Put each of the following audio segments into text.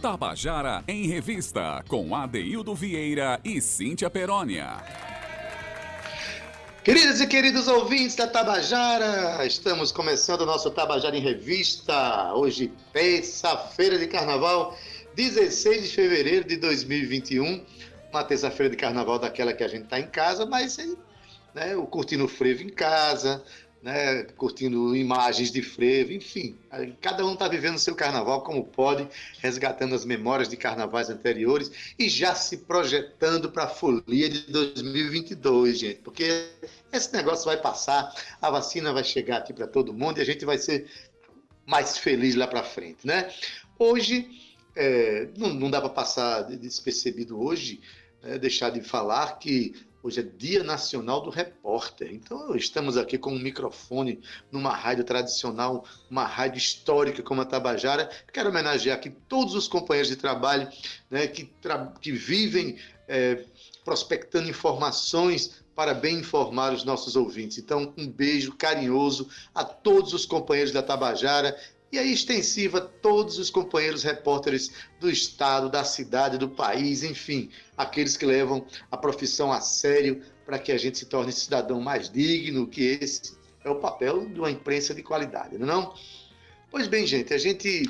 Tabajara em Revista, com Adeildo Vieira e Cíntia Perónia. Queridas e queridos ouvintes da Tabajara, estamos começando o nosso Tabajara em Revista. Hoje, terça-feira de carnaval, 16 de fevereiro de 2021. Uma terça-feira de carnaval daquela que a gente está em casa, mas né, o curtindo frevo em casa, né, curtindo imagens de frevo, enfim. Cada um está vivendo seu carnaval como pode, resgatando as memórias de carnavais anteriores e já se projetando para a folia de 2022, gente, porque esse negócio vai passar, a vacina vai chegar aqui para todo mundo e a gente vai ser mais feliz lá para frente, né? Hoje, é, não, não, dá para passar despercebido hoje, é, deixar de falar que Hoje é Dia Nacional do Repórter. Então, estamos aqui com um microfone numa rádio tradicional, uma rádio histórica como a Tabajara. Quero homenagear aqui todos os companheiros de trabalho né, que, tra que vivem é, prospectando informações para bem informar os nossos ouvintes. Então, um beijo carinhoso a todos os companheiros da Tabajara e aí extensiva a todos os companheiros repórteres do estado, da cidade, do país, enfim, aqueles que levam a profissão a sério para que a gente se torne cidadão mais digno, que esse é o papel de uma imprensa de qualidade, não é? Pois bem, gente, a gente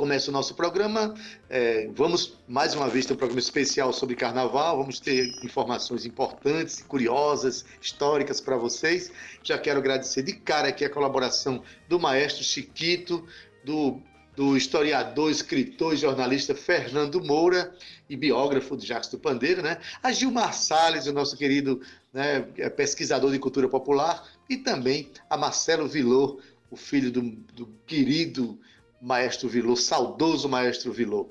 começa o nosso programa. É, vamos mais uma vez ter um programa especial sobre carnaval. Vamos ter informações importantes, curiosas, históricas para vocês. Já quero agradecer de cara aqui a colaboração do maestro Chiquito, do, do historiador, escritor e jornalista Fernando Moura e biógrafo de Jacques do Pandeiro, né? A Gilmar Salles, o nosso querido né, pesquisador de cultura popular, e também a Marcelo Vilor, o filho do, do querido Maestro Vilô, saudoso Maestro Vilô.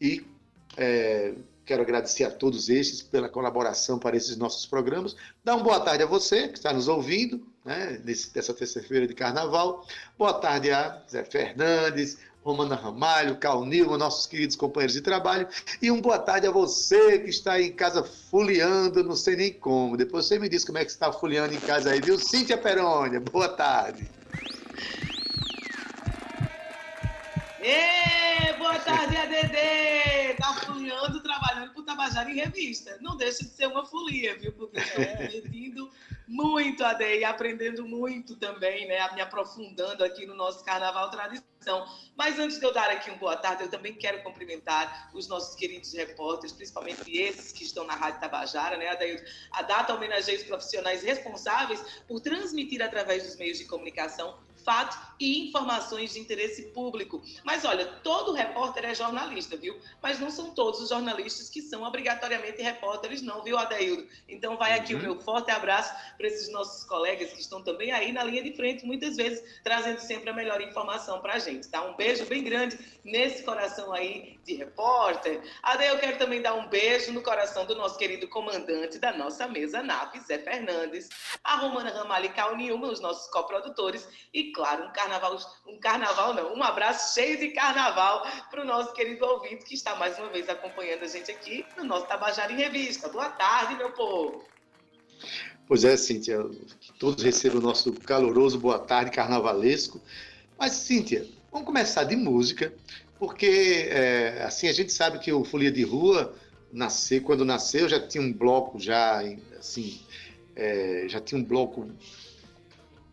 E é, quero agradecer a todos estes pela colaboração para esses nossos programas. Dá uma boa tarde a você que está nos ouvindo, né, nessa terça-feira de carnaval. Boa tarde a Zé Fernandes, Romana Ramalho, Cal Nilma, nossos queridos companheiros de trabalho. E uma boa tarde a você que está aí em casa fuliando, não sei nem como. Depois você me diz como é que está fuliando em casa aí, viu? Cíntia Perônia, boa tarde. Ê, boa tarde, ADD! Tá folhando, trabalhando pro Tabajara em Revista. Não deixa de ser uma folia, viu? Porque estou aprendendo muito, AD, e aprendendo muito também, né? Me aprofundando aqui no nosso Carnaval Tradição. Mas antes de eu dar aqui um boa tarde, eu também quero cumprimentar os nossos queridos repórteres, principalmente esses que estão na Rádio Tabajara, né, Adailton? A data homenageia os profissionais responsáveis por transmitir através dos meios de comunicação fatos e informações de interesse público. Mas olha, todo repórter é jornalista, viu? Mas não são todos os jornalistas que são obrigatoriamente repórteres, não, viu, Adeildo? Então vai aqui uhum. o meu forte abraço para esses nossos colegas que estão também aí na linha de frente, muitas vezes trazendo sempre a melhor informação para a gente, tá? Um beijo bem grande nesse coração aí de repórter. Ade, eu quero também dar um beijo no coração do nosso querido comandante da nossa mesa NAP, Zé Fernandes, a Romana Ramalho e Cal Nilma, os nossos coprodutores, e claro, um carnaval, um carnaval não, um abraço cheio de carnaval para o nosso querido ouvinte que está mais uma vez acompanhando a gente aqui no nosso Tabajara em Revista. Boa tarde, meu povo. Pois é, Cíntia, que todos recebam o nosso caloroso boa tarde carnavalesco. Mas, Cíntia, vamos começar de música, porque é, assim a gente sabe que o Folia de Rua nasceu, quando nasceu já tinha um bloco já assim, é, já tinha um bloco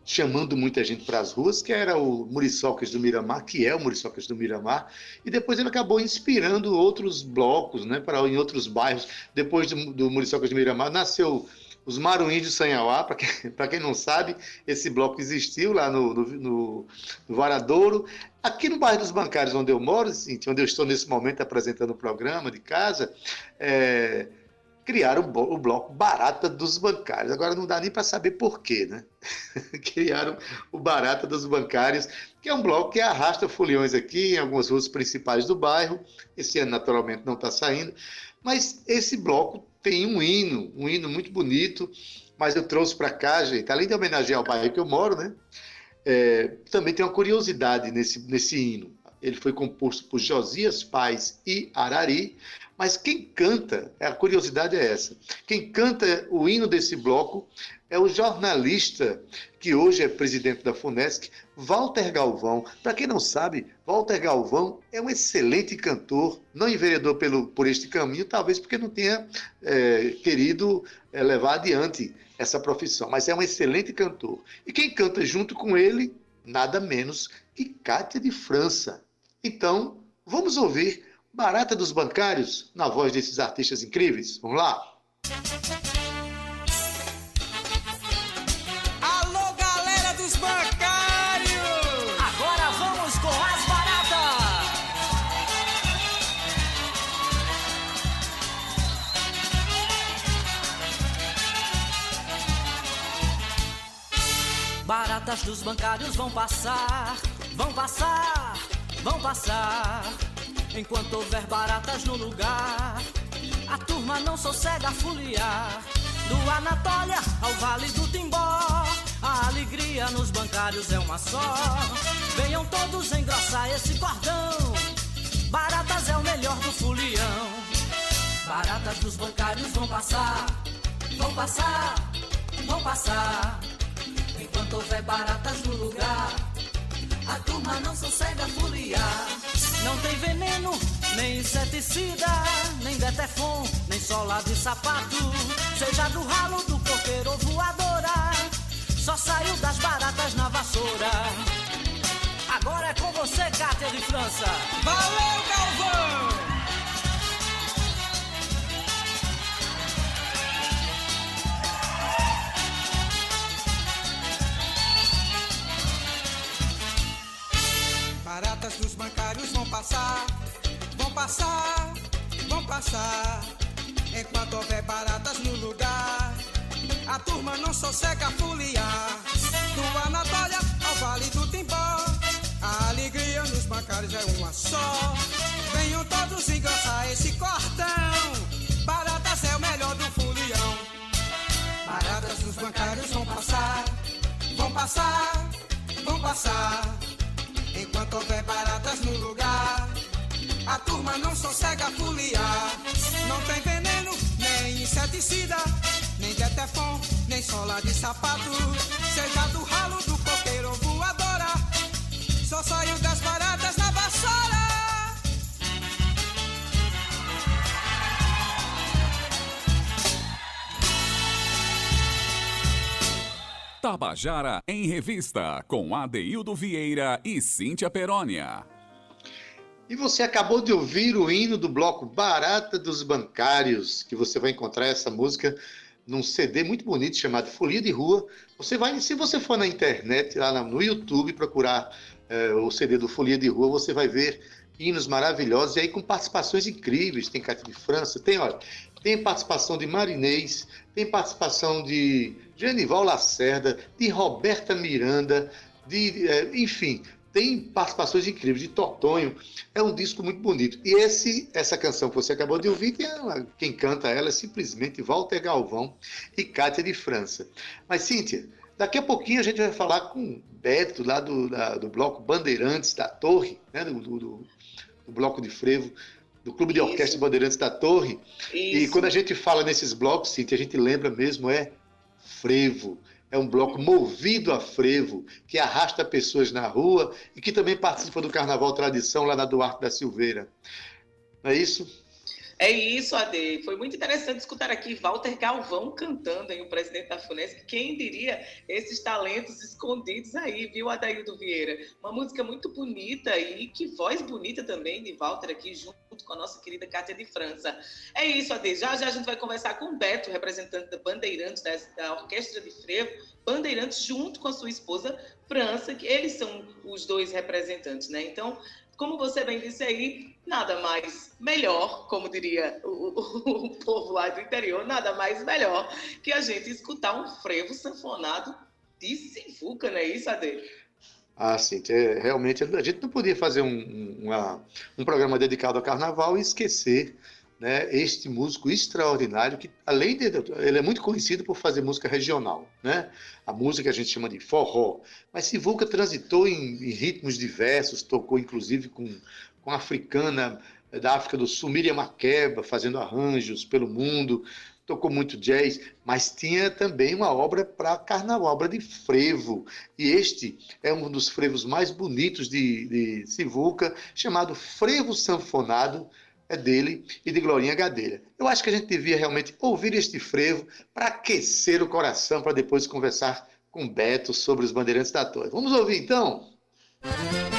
chamando muita gente para as ruas, que era o Muriçocas do Miramar, que é o Muriçocas do Miramar, e depois ele acabou inspirando outros blocos, né, para em outros bairros. Depois do, do Muriçocas do Miramar nasceu os Maruins de Sanhauá, para quem, quem não sabe, esse bloco existiu lá no, no, no, no Varadouro. Aqui no bairro dos Bancários, onde eu moro, onde eu estou nesse momento apresentando o programa de casa, é, criaram o bloco Barata dos Bancários. Agora não dá nem para saber por quê, né? criaram o Barata dos Bancários, que é um bloco que arrasta foliões aqui em algumas ruas principais do bairro. Esse ano, naturalmente, não está saindo. Mas esse bloco tem um hino, um hino muito bonito, mas eu trouxe para cá, gente, além de homenagear o bairro que eu moro, né? É, também tem uma curiosidade nesse, nesse hino. Ele foi composto por Josias Paz e Arari, mas quem canta, a curiosidade é essa, quem canta o hino desse bloco é o jornalista que hoje é presidente da FUNESC, Walter Galvão. Para quem não sabe, Walter Galvão é um excelente cantor, não enveredou pelo, por este caminho, talvez porque não tenha é, querido é, levar adiante essa profissão, mas é um excelente cantor. E quem canta junto com ele, nada menos que Cátia de França. Então, vamos ouvir Barata dos Bancários na voz desses artistas incríveis. Vamos lá? Alô, galera dos bancários! Agora vamos com as baratas! Baratas dos bancários vão passar, vão passar, vão passar. Enquanto houver baratas no lugar, a turma não sossega a foliar. Do Anatólia ao Vale do Timbó, a alegria nos bancários é uma só. Venham todos engrossar esse cordão. Baratas é o melhor do folião. Baratas dos bancários vão passar, vão passar, vão passar. Enquanto houver baratas no lugar, a turma não sossega foliar. Não tem veneno, nem inseticida, nem detefon, nem sola de sapato. Seja do ralo do coqueiro ou voadora, só saiu das baratas na vassoura. Agora é com você, Cátia de França. Valeu, Galvão! Baratas dos bancários vão passar, vão passar, vão passar. Enquanto houver baratas no lugar, a turma não sossega foliar. Do Anatólia ao Vale do Timbó, a alegria nos bancários é uma só. Venham todos engrossar esse cordão. Baratas é o melhor do folião. Baratas dos bancários vão passar, vão passar, vão passar. Houver baratas no lugar, a turma não sossega foliar. Não tem veneno, nem inseticida, nem detefon, nem sola de sapato. Seja do ralo Tabajara em Revista, com Adeildo Vieira e Cíntia Perónia. E você acabou de ouvir o hino do bloco Barata dos Bancários, que você vai encontrar essa música num CD muito bonito chamado Folia de Rua. Você vai, se você for na internet, lá no YouTube, procurar é, o CD do Folia de Rua, você vai ver hinos maravilhosos e aí com participações incríveis. Tem Cátia de França, tem, olha, tem participação de Marinês, tem participação de Genival Lacerda, de Roberta Miranda, de, é, enfim, tem participações incríveis de Totonho. É um disco muito bonito. E esse, essa canção que você acabou de ouvir, ela, quem canta ela é simplesmente Walter Galvão e Cátia de França. Mas, Cíntia, daqui a pouquinho a gente vai falar com Beto, lá do, da, do bloco Bandeirantes da Torre, né, do, do, do bloco de frevo do Clube de Orquestra Isso. Bandeirantes da Torre. Isso. E quando a gente fala nesses blocos, Cíntia, a gente lembra mesmo é frevo. É um bloco movido a frevo, que arrasta pessoas na rua e que também participa do Carnaval Tradição lá na Duarte da Silveira. Não é isso? É isso, Ade. Foi muito interessante escutar aqui Walter Galvão cantando, aí, o presidente da FUNESC. Quem diria esses talentos escondidos aí, viu, Adaildo Vieira? Uma música muito bonita e que voz bonita também de Walter aqui, junto com a nossa querida Cátia de França. É isso, Ade. Já já a gente vai conversar com o Beto, representante da Bandeirantes, da, da Orquestra de Frevo, Bandeirantes, junto com a sua esposa França, que eles são os dois representantes, né? Então, como você bem disse aí, nada mais melhor, como diria o, o, o, povo lá do interior, nada mais melhor que a gente escutar um frevo sanfonado de Sivuca, não é isso, Ade? Ah, sim, é, realmente a gente não podia fazer um, uma, um programa dedicado ao carnaval e esquecer né, este músico extraordinário que além de ele é muito conhecido por fazer música regional, né? A música a gente chama de forró, mas Sivuca transitou em, em ritmos diversos, tocou inclusive com com africana da África do Sul, Miriam Makeba, fazendo arranjos pelo mundo, tocou muito jazz, mas tinha também uma obra para carnaval, obra de frevo. E este é um dos frevos mais bonitos de, de Sivuca, chamado Frevo Sanfonado, é dele e de Glorinha Gadelha. Eu acho que a gente devia realmente ouvir este frevo para aquecer o coração, para depois conversar com Beto sobre os Bandeirantes da Torre. Vamos ouvir então? Música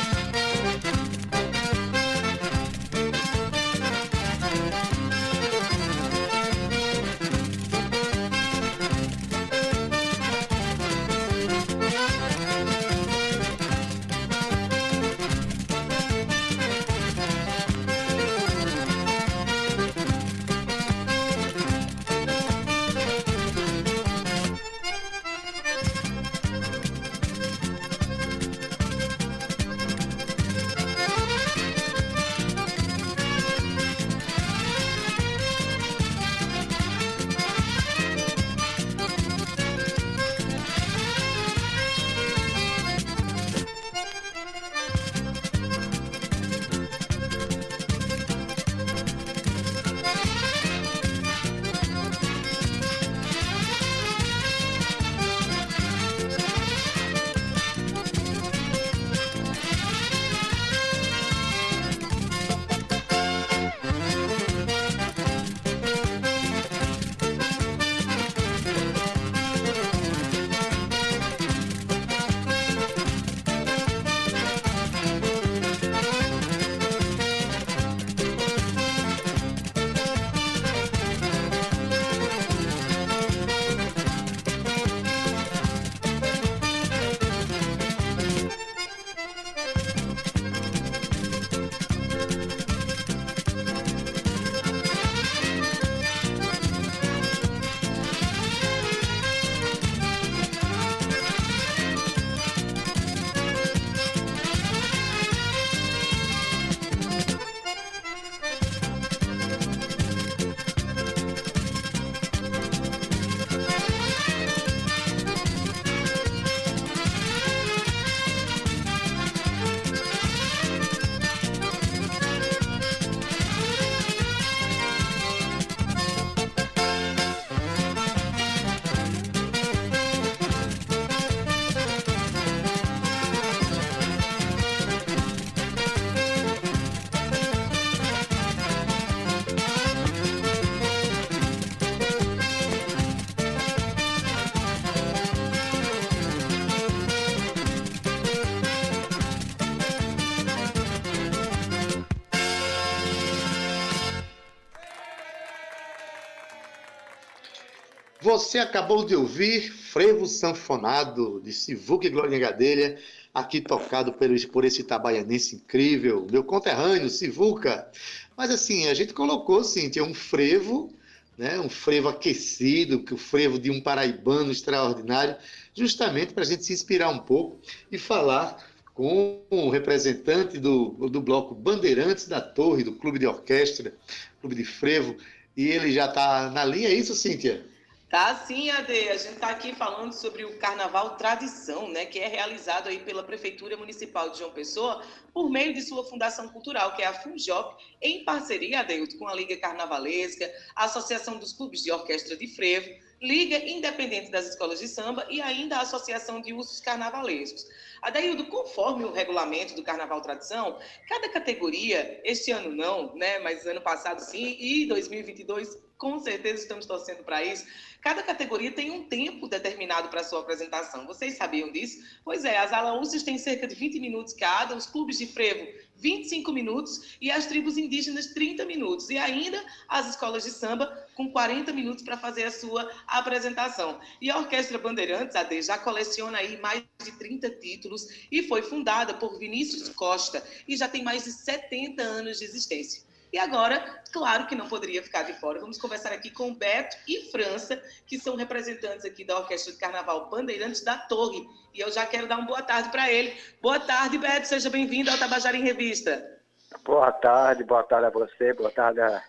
Você acabou de ouvir Frevo Sanfonado, de Sivuca e Glória Gadelha, aqui tocado por, esse itabaianense incrível, meu conterrâneo, Sivuca. Mas assim, a gente colocou, Cíntia, um frevo, né, um frevo aquecido, que o frevo de um paraibano extraordinário, justamente para a gente se inspirar um pouco e falar com o representante do, do bloco Bandeirantes da Torre, do Clube de Orquestra, Clube de Frevo, e ele já está na linha, é isso, Cíntia? Tá sim, Ade. A gente está aqui falando sobre o Carnaval Tradição, né, que é realizado aí pela Prefeitura Municipal de João Pessoa por meio de sua fundação cultural, que é a Funjop, em parceria, Adeilton, com a Liga Carnavalesca, a Associação dos Clubes de Orquestra de Frevo, Liga Independente das Escolas de Samba e ainda a Associação de Usos Carnavalescos. Adaildo, conforme o regulamento do Carnaval Tradição, cada categoria, este ano não, né, mas ano passado sim, e 2022 com certeza estamos torcendo para isso. Cada categoria tem um tempo determinado para sua apresentação. Vocês sabiam disso? Pois é, as alaúças têm cerca de 20 minutos cada, os clubes de frevo 25 minutos e as tribos indígenas 30 minutos. E ainda as escolas de samba com 40 minutos para fazer a sua apresentação. E a Orquestra Bandeirantes, AD, já coleciona aí mais de 30 títulos e foi fundada por Vinícius Costa e já tem mais de 70 anos de existência. E agora, claro que não poderia ficar de fora, vamos conversar aqui com Beto e França, que são representantes aqui da Orquestra de Carnaval Bandeirantes da Torre. E eu já quero dar uma boa tarde para ele. Boa tarde, Beto, seja bem-vindo ao Tabajara em Revista. Boa tarde, boa tarde a você, boa tarde a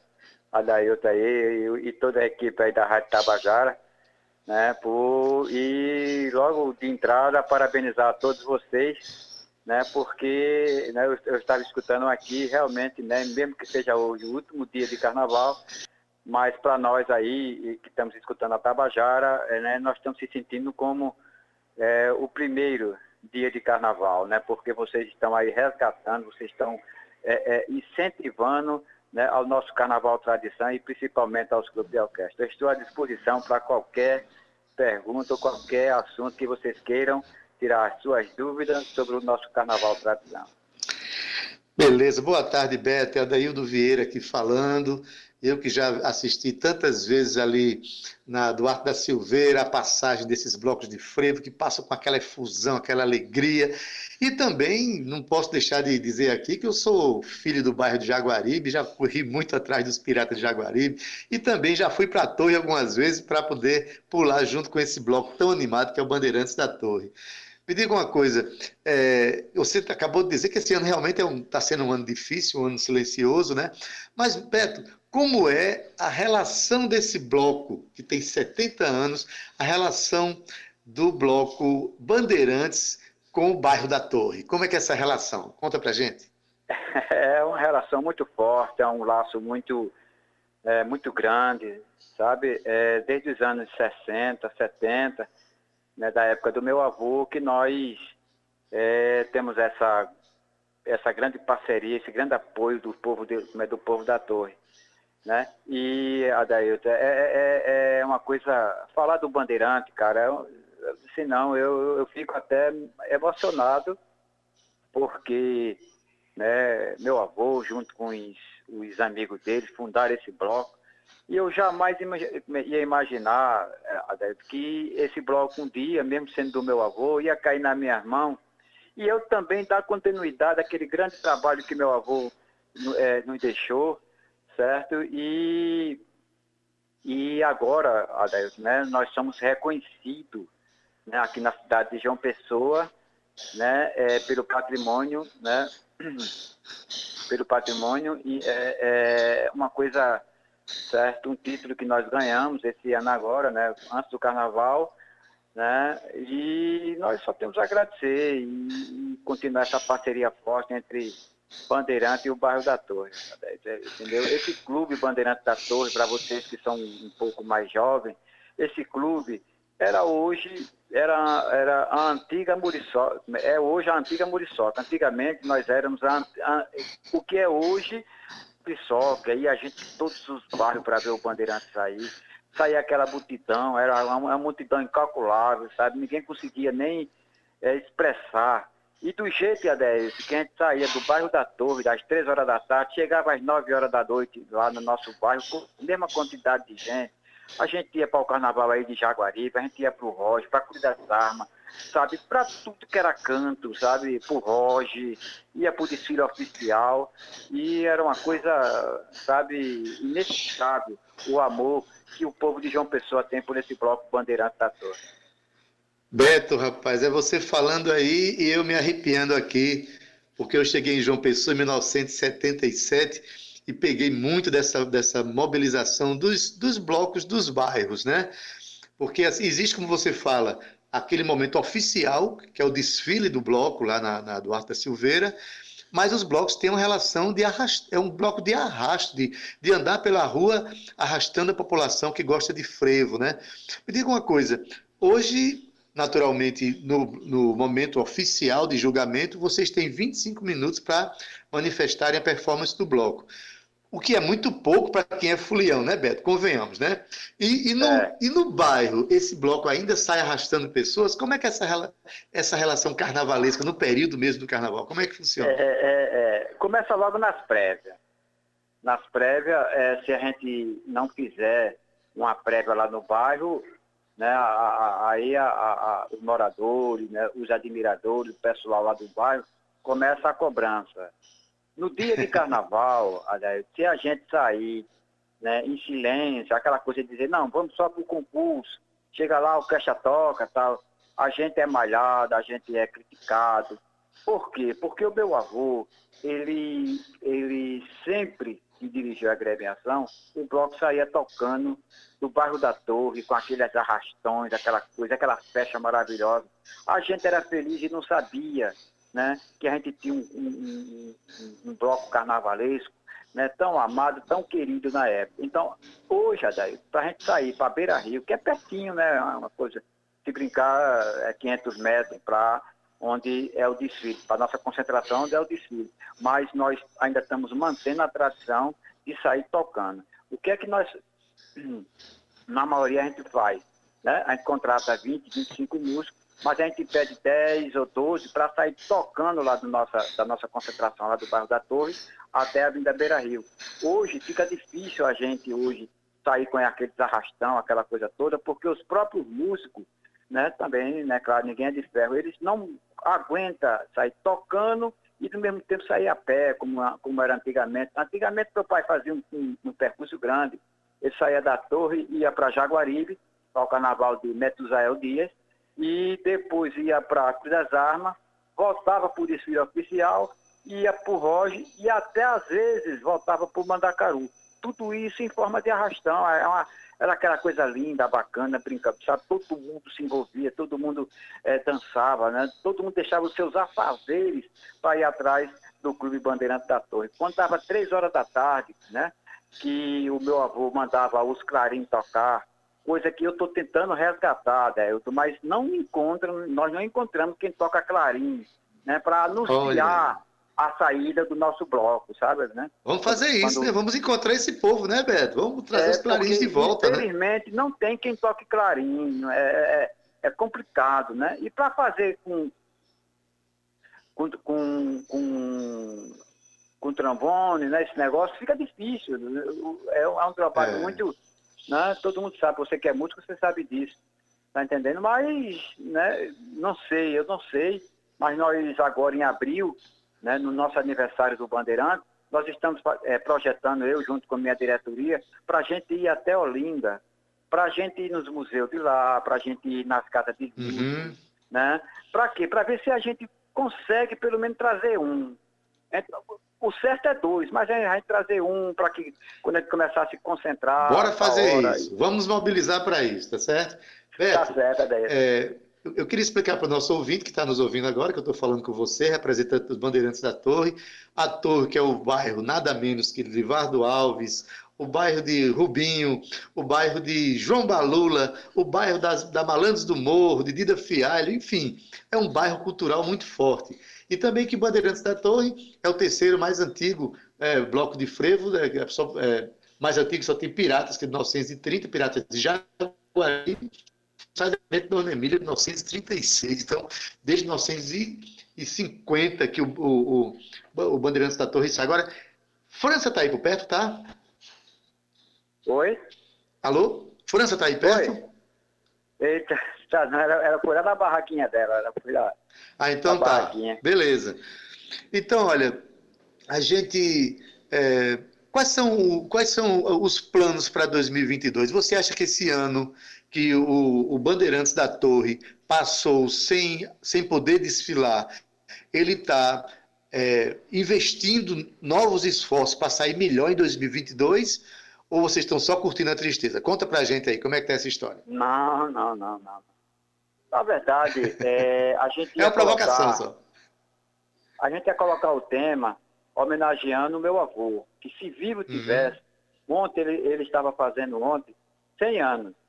aí e, e, toda a equipe aí da Rádio Tabajara, né? Por, e logo de entrada, parabenizar a todos vocês, né? Porque né, eu, eu estava escutando aqui, realmente, né? Mesmo que seja hoje o último dia de carnaval, mas para nós aí que estamos escutando a Tabajara, é, né, nós estamos se sentindo como é, o primeiro dia de carnaval, né? Porque vocês estão aí resgatando, vocês estão é, é, incentivando né, ao nosso carnaval tradição e principalmente aos clubes de orquestra. Eu estou à disposição para qualquer pergunta ou qualquer assunto que vocês queiram tirar suas dúvidas sobre o nosso carnaval tradição. Beleza, boa tarde, Beto. É Adaildo Vieira aqui falando. Eu que já assisti tantas vezes ali na Duarte da Silveira, a passagem desses blocos de frevo que passam com aquela efusão, aquela alegria. E também não posso deixar de dizer aqui que eu sou filho do bairro de Jaguaribe, já corri muito atrás dos piratas de Jaguaribe e também já fui para a torre algumas vezes para poder pular junto com esse bloco tão animado que é o Bandeirantes da Torre. Me diga uma coisa, é, você acabou de dizer que esse ano realmente está é um, tá sendo um ano difícil, um ano silencioso, né? Mas, Beto, como é a relação desse bloco, que tem 70 anos, a relação do bloco Bandeirantes com o bairro da Torre? Como é que é essa relação? Conta pra gente. É uma relação muito forte, é um laço muito, é, muito grande, sabe? É, desde os anos 60, 70, né, da época do meu avô, que nós é, temos essa, essa grande parceria, esse grande apoio do povo, de, né, do povo da Torre. Né? E, Adailton, é, é, é, é uma coisa. Falar do Bandeirante, cara, eu, senão eu, eu fico até emocionado, porque né, meu avô, junto com os, os amigos dele, fundaram esse bloco. E eu jamais ia imaginar, é, que esse bloco um dia, mesmo sendo do meu avô, ia cair na minha mão. E eu também dar continuidade àquele grande trabalho que meu avô é, nos deixou, certo? E, e agora, Adelson, né, nós somos reconhecidos né, aqui na cidade de João Pessoa né, é, pelo patrimônio, né, pelo patrimônio, e é, é uma coisa certo? Um título que nós ganhamos esse ano agora, né? Antes do Carnaval, né? E nós só temos a agradecer e, continuar essa parceria forte entre Bandeirante e o bairro da Torre, entendeu? Esse clube Bandeirante da Torre, para vocês que são um pouco mais jovens, esse clube era hoje era, era a antiga Muriçoca, é hoje a antiga Muriçoca. Antigamente nós éramos a, a, o que é hoje Piçoca, e a gente, todos os bairros para ver o Bandeirante sair. Saía aquela multidão, era uma, uma multidão incalculável, sabe? Ninguém conseguia nem é, expressar. E do jeito, Adélio, que a gente saía do bairro da Torre, das três horas da tarde, chegava às nove horas da noite lá no nosso bairro, com a mesma quantidade de gente. A gente ia para o carnaval aí de Jaguaribe, a gente ia para o Roger, para Cruz das Armas, sabe? Para tudo que era canto, sabe? Para o Roger, ia para o desfile oficial. E era uma coisa, sabe, inexplicável o amor que o povo de João Pessoa tem por esse bloco bandeirante da Torre. Beto, rapaz, é você falando aí e eu me arrepiando aqui, porque eu cheguei em João Pessoa em 1977 e peguei muito dessa, dessa mobilização dos, dos blocos dos bairros, né? Porque assim, existe, como você fala, aquele momento oficial, que é o desfile do bloco lá na, na Duarte da Silveira, mas os blocos têm uma relação de arrasto, é um bloco de arrasto, de, de andar pela rua arrastando a população que gosta de frevo, né? Me diga uma coisa, hoje, naturalmente, no, no momento oficial de julgamento, vocês têm 25 minutos para manifestarem a performance do bloco o que é muito pouco para quem é fulião, né, Beto? Convenhamos, né? E, e, no, é. e no bairro, esse bloco ainda sai arrastando pessoas? Como é que é essa, essa relação carnavalesca, no período mesmo do carnaval, como é que funciona? É, é, é começa logo nas prévias. Nas prévias, é, se a gente não fizer uma prévia lá no bairro, né, aí a, a, os moradores, né, os admiradores, o pessoal lá do bairro, começa a cobrança no dia de carnaval, aliás, se a gente sair né, em silêncio, aquela coisa de dizer, não, vamos só para o concurso, chega lá, o caixa toca tal, a gente é malhado, a gente é criticado. Por quê? Porque o meu avô, ele, ele sempre que dirigiu a gremiação, o bloco saía tocando do bairro da Torre, com aqueles arrastões, aquela coisa, aquela festa maravilhosa. A gente era feliz e não sabia né, que a gente tinha um, um, um, um bloco carnavalesco né, tão amado, tão querido na época. Então, hoje, para a gente sair para Beira Rio, que é pertinho, né, uma coisa, se brincar, é 500 metros para onde é o desfile, para nossa concentração onde é o desfile. Mas nós ainda estamos mantendo a tradição de sair tocando. O que é que nós, na maioria, a gente faz? Né? A gente contrata 20, 25 músicos, mas a gente pede 10 ou 12 para sair tocando lá do nossa, da nossa concentração, lá do bairro da Torre, até a Avenida Beira Rio. Hoje fica difícil a gente hoje sair com aqueles arrastão, aquela coisa toda, porque os próprios músicos, né, também, né, claro, ninguém é de ferro, eles não aguentam sair tocando e do mesmo tempo sair a pé, como, como era antigamente. Antigamente meu pai fazia um, um, um percurso grande, ele saía da torre, ia para Jaguaribe, para o carnaval de Metusael Dias, e depois ia para Cruz das Armas, voltava o desfile oficial, ia para o Roge e até às vezes voltava para o Mandacaru. Tudo isso em forma de arrastão. É uma, era aquela coisa linda, bacana, brincando, sabe? Todo mundo se envolvia, todo mundo é, dançava, né? Todo mundo deixava os seus afazeres para ir atrás do Clube Bandeirante da Torre. Quando dava três horas da tarde, né? Que o meu avô mandava os clarins tocar, coisa que eu estou tentando resgatar, Delton, mas não encontram, nós não encontramos quem toca clarim, né? Para anunciar. A saída do nosso bloco, sabe? Né? Vamos fazer isso, Quando... né? Vamos encontrar esse povo, né, Beto? Vamos trazer é, os clarins de volta, né? infelizmente, né? não tem quem toque clarinho, é, é, é complicado, né? E para fazer com com, com, com, com trombone, né, esse negócio, fica difícil. É, é um trabalho é. muito... Né? Todo mundo sabe, você que é músico, você sabe disso. Tá entendendo? Mas, né, não sei, eu não sei. Mas nós agora em abril né, no nosso aniversário do Bandeirante, nós estamos é, projetando, eu junto com a minha diretoria, para a gente ir até Olinda, para a gente ir nos museus de lá, para a gente ir nas casas de uhum. né? Para quê? Para ver se a gente consegue pelo menos trazer um. Então, o certo é dois, mas a gente trazer um para que quando a gente começar a se concentrar. Bora fazer isso. Vamos mobilizar para isso, tá certo? Beto, tá certo, Adeia. É, eu queria explicar para o nosso ouvinte que está nos ouvindo agora, que eu estou falando com você, representante dos Bandeirantes da Torre. A Torre, que é o bairro nada menos que Livardo Alves, o bairro de Rubinho, o bairro de João Balula, o bairro das, da Malandros do Morro, de Dida Fialho, enfim, é um bairro cultural muito forte. E também que Bandeirantes da Torre é o terceiro mais antigo é, bloco de frevo, é, é, é mais antigo, só tem piratas, que é de 1930, piratas de Jaguaribe, sai da Dona Emília de 1936. Então, desde 1950 que o, o, o, o Bandeirantes da Torre sai. Agora, França está aí por perto, tá? Oi? Alô? França está aí perto? Oi. Eita, tá, não, era, era por lá da barraquinha dela, era por lá. Ah, então tá. Beleza. Então, olha, a gente. É, quais, são, quais são os planos para 2022? Você acha que esse ano que o, o Bandeirantes da Torre passou sem, sem poder desfilar, ele está é, investindo novos esforços para sair melhor em 2022? Ou vocês estão só curtindo a tristeza? Conta para a gente aí, como é que está essa história? Não, não, não, não. Na verdade, é, a gente. é uma provocação colocar, só. A gente ia colocar o tema homenageando o meu avô, que se vivo uhum. tivesse. Uhum. Ontem, ele, ele estava fazendo ontem 100 anos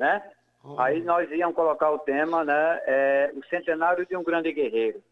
né? Oh. Aí nós íamos colocar o tema, né? É, o centenário de um grande guerreiro,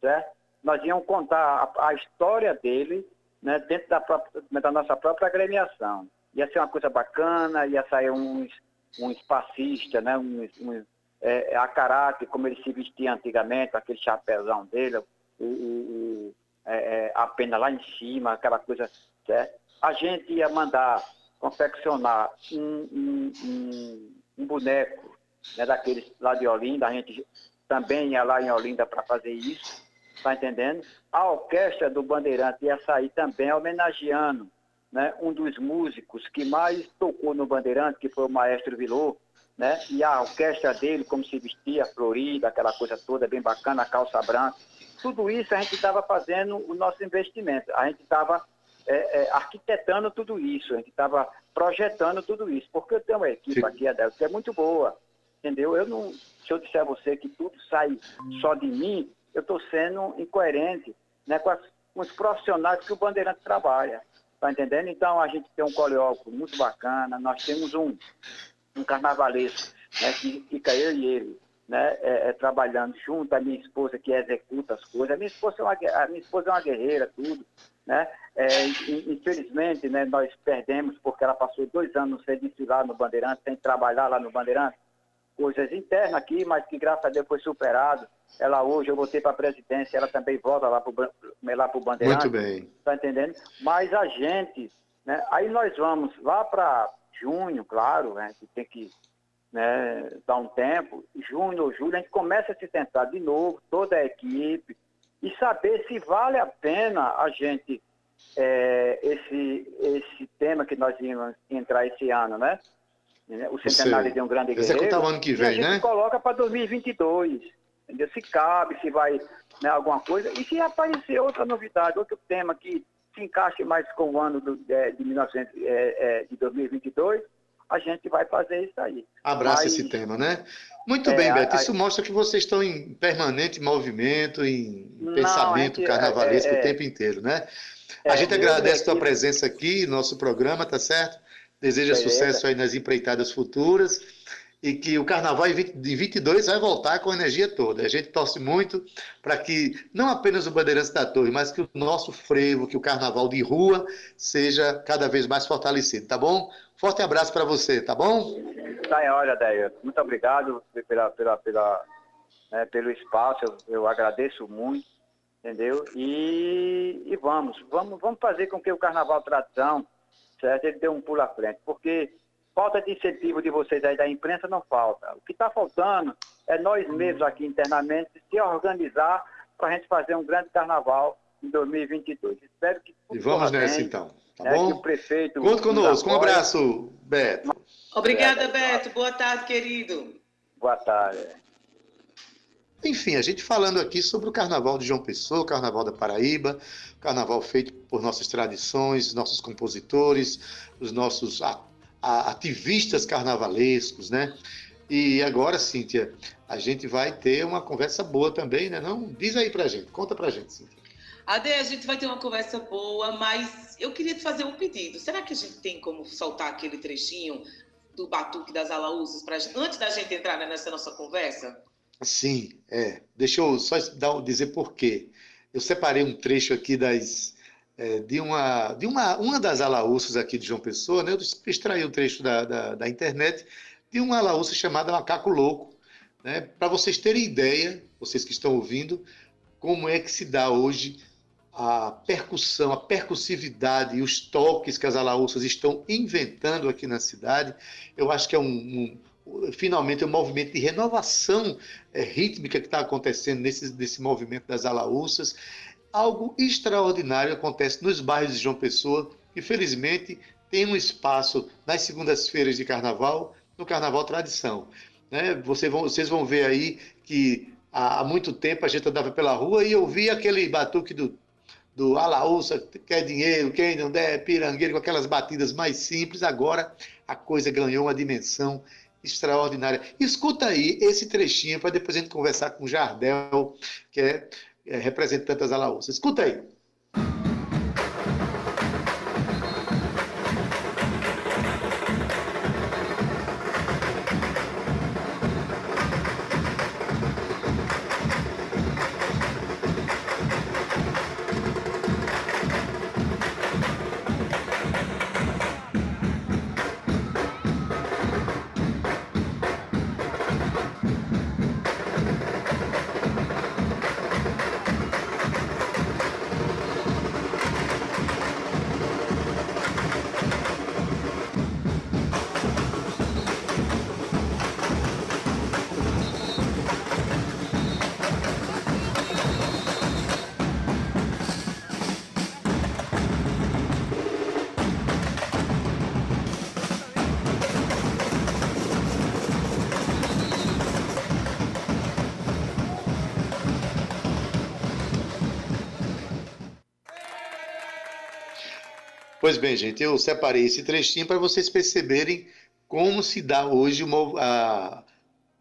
certo? Nós íamos contar a, a história dele, né? Dentro da, própria, da nossa própria agremiação. Ia ser uma coisa bacana, ia sair uns, uns passistas, né? Uns, uns, é, a caráter, como ele se vestia antigamente, aquele chapéuzão dele, o, o, é, é, a pena lá em cima, aquela coisa, certo? A gente ia mandar confeccionar um, um, um um boneco né, daqueles lá de Olinda, a gente também ia lá em Olinda para fazer isso, tá entendendo? A orquestra do Bandeirante ia sair também homenageando né, um dos músicos que mais tocou no Bandeirante, que foi o maestro Vilô, né? E a orquestra dele, como se vestia, florida, aquela coisa toda bem bacana, a calça branca. Tudo isso a gente estava fazendo o nosso investimento. A gente estava é, é, arquitetando tudo isso, a gente estava projetando tudo isso, porque eu tenho uma equipe Sim. aqui, Adelso, que é muito boa, entendeu? Eu não, se eu disser a você que tudo sai só de mim, eu estou sendo incoerente né, com, as, com, os profissionais que o Bandeirante trabalha, tá entendendo? Então a gente tem um coreógrafo muito bacana, nós temos um, um carnavalesco, né, que fica eu e ele, né, é, é, trabalhando junto, a minha esposa que executa as coisas. A minha esposa é uma, a minha esposa é uma guerreira, tudo. Né? É, infelizmente, né, nós perdemos porque ela passou dois anos sem desfilar no Bandeirante, sem trabalhar lá no Bandeirante. Coisas internas aqui, mas que graças a Deus foi superado. Ela hoje, eu voltei para a presidência, ela também volta lá para o Bandeirante. Muito bem. Está entendendo? Mas a gente, né, aí nós vamos lá para junho, claro, né, que tem que né, dar um tempo, junho ou julho, a gente começa a se tentar de novo, toda a equipe, e saber se vale a pena a gente, é, esse, esse tema que nós íamos entrar esse ano, né? O centenário de um grande guerreiro. Executar o ano que vem, a gente né? coloca para 2022, entendeu? Se cabe, se vai né, alguma coisa, e se aparecer outra novidade, outro tema que se encaixe mais com o ano do, é, de, 1900, é, é, de 2022, a gente vai fazer isso aí. Abraça Mas, esse tema, né? Muito é, bem, Beto. Isso a, mostra que vocês estão em permanente movimento, em não, pensamento gente, carnavalesco é, é, o tempo inteiro, né? a é, gente agradece a tua presença aqui no nosso programa, tá certo? Deseja sucesso aí nas empreitadas futuras e que o carnaval de 22 vai voltar com a energia toda. A gente torce muito para que não apenas o Bandeirantes da Torre, mas que o nosso frevo, que o carnaval de rua seja cada vez mais fortalecido, tá bom? Forte abraço para você, tá bom? Tá em hora, Deia. Muito obrigado pela, pela, pela, né, pelo espaço, eu, eu, agradeço muito, entendeu? E, e, vamos, vamos, vamos fazer com que o Carnaval Tradição, certo? Ele dê um pulo à frente, porque falta de incentivo de vocês aí da imprensa não falta. O que está faltando é nós mesmos aqui internamente se organizar para a gente fazer um grande carnaval em 2022. Espero que E vamos nessa então. Tá é bom? o prefeito. Conta conosco. Um abraço, Beto. Obrigada, Beto. Boa tarde, querido. Boa tarde. Enfim, a gente falando aqui sobre o Carnaval de João Pessoa, o Carnaval da Paraíba, carnaval feito por nossas tradições, nossos compositores, os nossos ativistas carnavalescos, né? E agora, Cíntia, a gente vai ter uma conversa boa também, né? Não? Diz aí pra gente, conta pra gente, Cíntia. Ade, a gente vai ter uma conversa boa, mas eu queria te fazer um pedido. Será que a gente tem como soltar aquele trechinho do Batuque das Alaúzas pra, antes da gente entrar nessa nossa conversa? Sim, é. Deixa eu só dar, dizer por quê. Eu separei um trecho aqui das, é, de, uma, de uma, uma das alaúças aqui de João Pessoa, né? eu extraí um trecho da, da, da internet de uma alaúça chamada Macaco Louco, né? para vocês terem ideia, vocês que estão ouvindo, como é que se dá hoje a percussão, a percussividade e os toques que as alaúças estão inventando aqui na cidade, eu acho que é um, um finalmente um movimento de renovação é, rítmica que está acontecendo nesse, nesse movimento das alaúças. Algo extraordinário acontece nos bairros de João Pessoa, que felizmente tem um espaço nas segundas-feiras de carnaval, no Carnaval Tradição. Né? Vocês, vão, vocês vão ver aí que há, há muito tempo a gente andava pela rua e ouvia aquele batuque do do Alaúça, quer dinheiro, quem não der, pirangueiro, com aquelas batidas mais simples, agora a coisa ganhou uma dimensão extraordinária. Escuta aí esse trechinho para depois a gente conversar com o Jardel, que é, é representante das Alaúças. Escuta aí. Pois bem, gente, eu separei esse trechinho para vocês perceberem como se dá hoje o, a,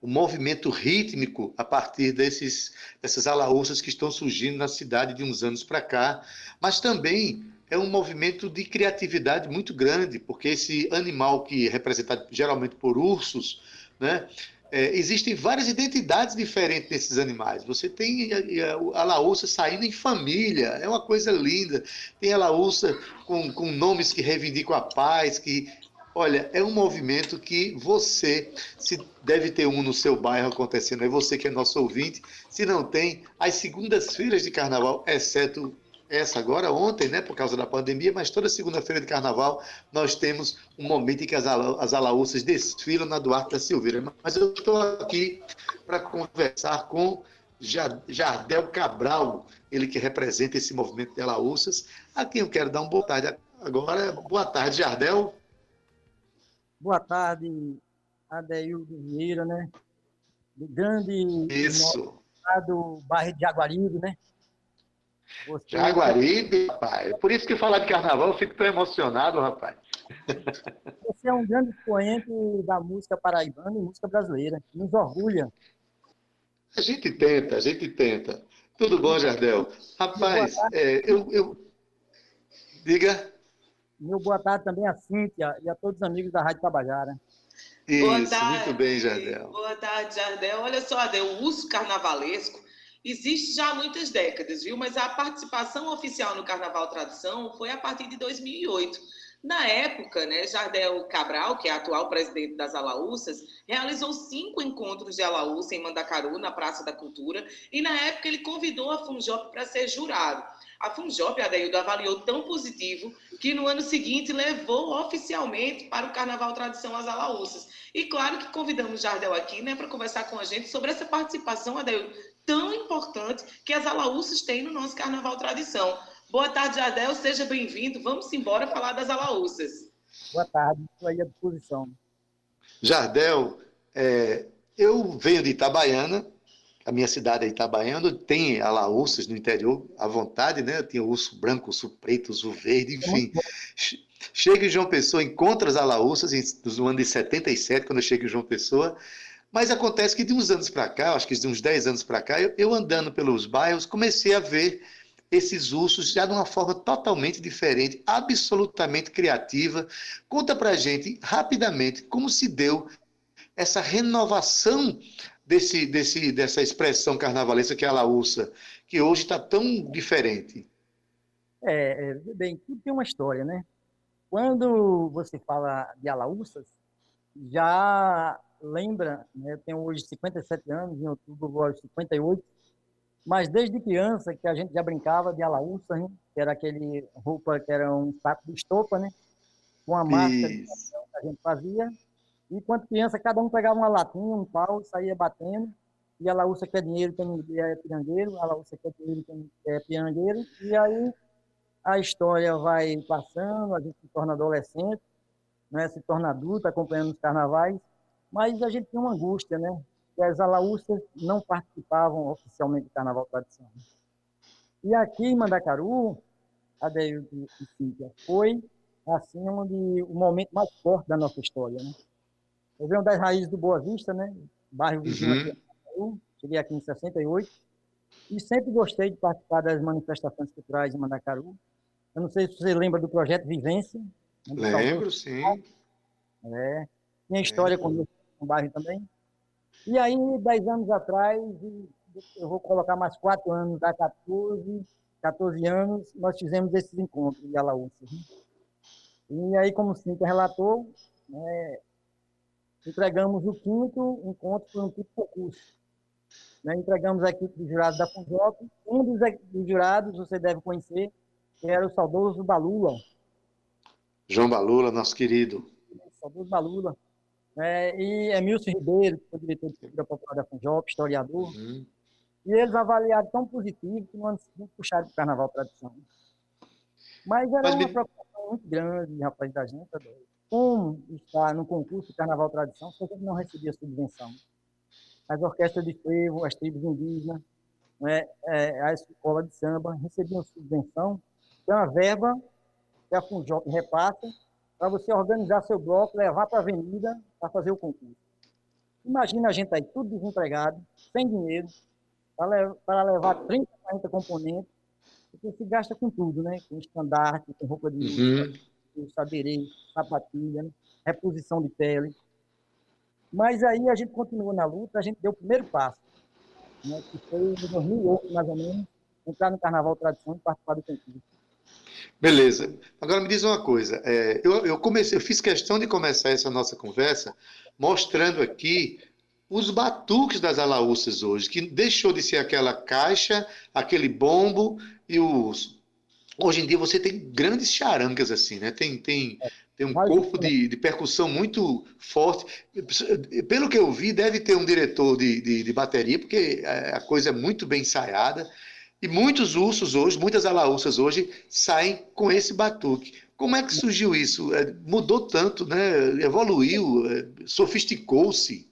o movimento rítmico a partir desses, dessas alaúças que estão surgindo na cidade de uns anos para cá, mas também é um movimento de criatividade muito grande, porque esse animal que é representado geralmente por ursos, né, é, existem várias identidades diferentes desses animais. Você tem a, a, laúça saindo em família, é uma coisa linda. Tem a laúça com, com nomes que reivindicam a paz, que Olha, é um movimento que você, se deve ter um no seu bairro acontecendo, é você que é nosso ouvinte. Se não tem, as segundas-feiras de carnaval, exceto essa agora, ontem, né, por causa da pandemia, mas toda segunda-feira de carnaval nós temos um momento em que as, ala, as alaúças desfilam na Duarte da Silveira. Mas eu estou aqui para conversar com Jardel Cabral, ele que representa esse movimento de alaúças, a quem eu quero dar uma boa tarde agora. Boa tarde, Jardel. Boa tarde, Adeildo Vieira, né? Do grande... Isso. Do bairro de Jaguaribe, né? Você... Jaguaribe, rapaz. Por isso que falar de carnaval eu fico tão emocionado, rapaz. Você é um grande expoente da música paraibana e música brasileira. Nos orgulha. A gente tenta, a gente tenta. Tudo bom, Jardel? Rapaz, é, eu, eu. Diga. Meu boa tarde também a Cíntia e a todos os amigos da Rádio Tabajara. Isso, boa tarde, muito bem, Jardel. Boa tarde, Jardel. Olha só, Adel, o uso carnavalesco existe já há muitas décadas, viu? Mas a participação oficial no Carnaval Tradição foi a partir de 2008. Na época, né, Jardel Cabral, que é atual presidente das Alaúças, realizou cinco encontros de Alaúça em Mandacaru, na Praça da Cultura, e na época ele convidou a Funjop para ser jurado. A Funjop, Adeildo, avaliou tão positivo que no ano seguinte levou oficialmente para o Carnaval Tradição as Alaúças. E claro que convidamos Jardel aqui né, para conversar com a gente sobre essa participação, Adeildo, tão importante que as alaúças têm no nosso Carnaval Tradição. Boa tarde, Adel, seja bem-vindo. Vamos embora falar das alaúças. Boa tarde, estou aí à disposição. Jardel, é, eu venho de Itabaiana, a minha cidade é Itabaiana, tem alaúças no interior à vontade, né? Tem o urso branco, urso preto, urso verde, enfim. Chega em João Pessoa, encontra as alaúças no ano de 77, quando eu chego em João Pessoa, mas acontece que de uns anos para cá, acho que de uns 10 anos para cá, eu, eu, andando pelos bairros, comecei a ver esses ursos já de uma forma totalmente diferente, absolutamente criativa. Conta para gente rapidamente como se deu essa renovação desse, desse, dessa expressão carnavalesca que é a laúça, que hoje está tão diferente. É, é, bem, tudo tem uma história, né? Quando você fala de alaúças, já lembra, né, eu tenho hoje 57 anos, em outubro vou aos 58, mas desde criança que a gente já brincava de alaúça, né, que era aquele roupa que era um saco de estopa, né, com a máscara que a gente fazia, e quando criança cada um pegava uma latinha, um pau, saía batendo, e a laúça quer dinheiro, quem é pirangueiro, a laúça quer dinheiro, quem é pirangueiro, e aí a história vai passando, a gente se torna adolescente, né, se torna adulto, acompanhando os carnavais, mas a gente tinha uma angústia, né? Que as alaúças não participavam oficialmente do Carnaval Tradicional. E aqui em Mandacaru, a e Cíntia, foi assim onde o momento mais forte da nossa história, né? Eu venho das raízes do Boa Vista, né? Bairro vizinho uhum. cheguei aqui em 68 e sempre gostei de participar das manifestações culturais em Mandacaru. Eu não sei se você lembra do projeto Vivência. Né? Lembro, sim. É. Tinha história é. comigo no bairro também. E aí, dez anos atrás, eu vou colocar mais quatro anos, dá 14, 14 anos, nós fizemos esses encontros de Alaúças. Né? E aí, como o Cintia relatou, né, entregamos o quinto encontro por um de concurso. Né, entregamos a equipe de jurados da Funjop. Um dos, dos jurados, você deve conhecer, que era o saudoso Balula. João Balula, nosso querido. O saudoso Balula. É, e Emilson Ribeiro, que foi diretor de cultura popular da FUNJOP, historiador. Uhum. E eles avaliaram tão positivo que no ano seguinte puxaram o Carnaval Tradição. Mas era Mas uma preocupação muito grande, rapaz, da gente. Como estar no concurso de Carnaval Tradição se a gente não recebia subvenção? As orquestras de frevo, as tribos indígenas, né, é, a escola de samba recebiam subvenção, que é uma verba que que a Funjop repassa, para você organizar seu bloco, levar para a avenida para fazer o concurso. Imagina a gente aí, tudo desempregado, sem dinheiro, para levar 30, 40 componentes, porque se gasta com tudo, né? Com estandarte, com roupa de uhum. com saberê, sapatilha, né? reposição de pele. Mas aí a gente continuou na luta, a gente deu o primeiro passo, né? que foi em 2008, mais ou menos, entrar no Carnaval Tradição e participar do concurso. Beleza. Agora me diz uma coisa. É, eu, eu, comecei, eu fiz questão de começar essa nossa conversa mostrando aqui os batuques das alaúças hoje, que deixou de ser aquela caixa, aquele bombo e os. Hoje em dia você tem grandes charangas assim, né? Tem, tem, tem um corpo de, de percussão muito forte. Pelo que eu vi, deve ter um diretor de, de, de bateria, porque a coisa é muito bem ensaiada. E muitos ursos hoje, muitas alaúças hoje, saem com esse batuque. Como é que surgiu isso? É, mudou tanto, né? Evoluiu, é, sofisticou-se.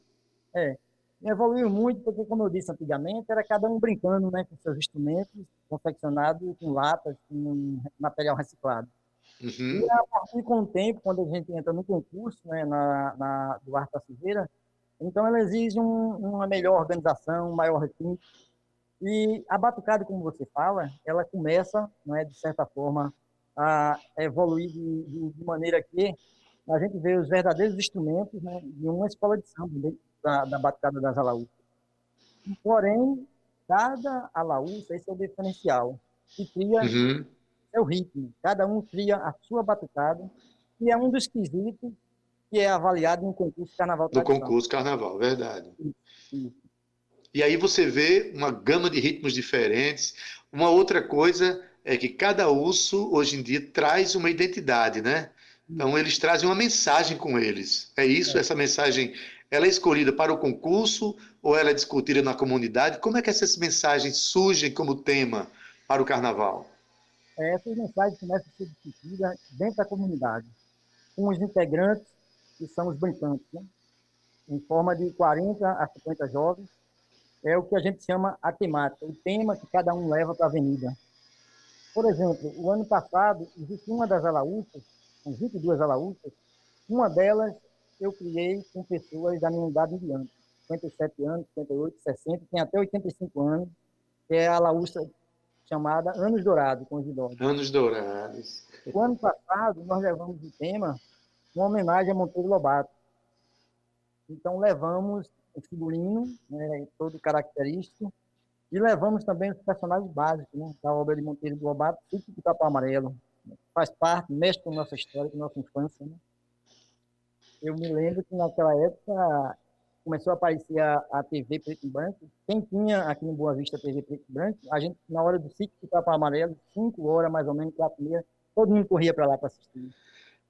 É, evoluiu muito, porque, como eu disse antigamente, era cada um brincando né, com seus instrumentos, confeccionados com latas, com material reciclado. Uhum. E a partir com o tempo, quando a gente entra no concurso, né, na, na, do Arte da Silveira, então ela exige um, uma melhor organização, um maior requinte. E a batucada, como você fala, ela começa, não é, de certa forma, a evoluir de, de, de, maneira que a gente vê os verdadeiros instrumentos né, de uma escola de samba dentro da, da batucada das alaúças. Porém, cada alaúça, esse é o diferencial, que cria uhum. seu ritmo. Cada um cria a sua batucada, e é um dos quesitos que é avaliado no concurso Carnaval No concurso Carnaval, verdade. Isso, isso. E aí você vê uma gama de ritmos diferentes. Uma outra coisa é que cada urso, hoje em dia, traz uma identidade, né? Então, eles trazem uma mensagem com eles. É isso? É. Essa mensagem, ela é escolhida para o concurso ou ela é discutida na comunidade? Como é que essas mensagens surgem como tema para o carnaval? É, essas mensagens começam a ser discutidas dentro da comunidade, com os integrantes, que são os brincantes, né? em forma de 40 a 50 jovens, é o que a gente chama a temática, o tema que cada um leva para a avenida. Por exemplo, o ano passado, existe uma das alaúças, com 22 alaúças, uma delas eu criei com pessoas da minha idade indiana, 57 anos, 58, 60, tem até 85 anos, que é a alaúça chamada Anos Dourados, com os idosos. Anos Dourados. O ano passado, nós levamos o tema uma homenagem a Monteiro Lobato. Então, levamos o figurino, né, todo característico, e levamos também os personagens básicos né, da obra de Monteiro do Lobato, Sítio do Capão Amarelo. Faz parte, mexe com a nossa história, com a nossa infância. Né? Eu me lembro que naquela época começou a aparecer a, a TV preto e branco. Quem tinha aqui em Boa Vista TV preto e branco, a gente, na hora do Sítio do Capão Amarelo, cinco horas mais ou menos, quatro meia, todo mundo corria para lá para assistir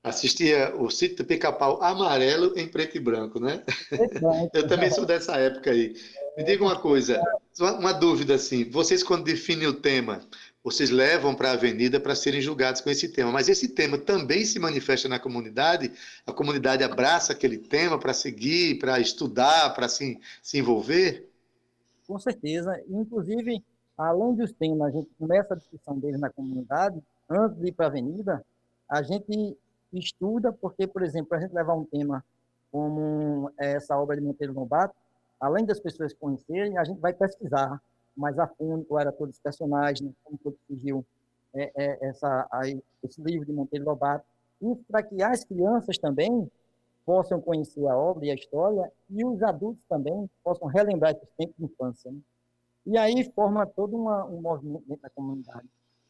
assistia o sítio do Pica-Pau amarelo em preto e branco, né? Eu também sou dessa época aí. Me diga uma coisa, uma dúvida assim, vocês quando definem o tema, vocês levam para a avenida para serem julgados com esse tema, mas esse tema também se manifesta na comunidade? A comunidade abraça aquele tema para seguir, para estudar, para se, se envolver? Com certeza. Inclusive, além dos temas, a gente começa a discussão deles na comunidade, antes de ir para a avenida, a gente estuda, porque, por exemplo, para a gente levar um tema como essa obra de Monteiro Lobato, além das pessoas conhecerem, a gente vai pesquisar mais a fundo qual era todos os personagens, né, como todo surgiu é, é, essa, aí, esse livro de Monteiro Lobato, e para que as crianças também possam conhecer a obra e a história, e os adultos também possam relembrar esses tempos de infância. Né? E aí forma todo uma, um movimento dentro da comunidade.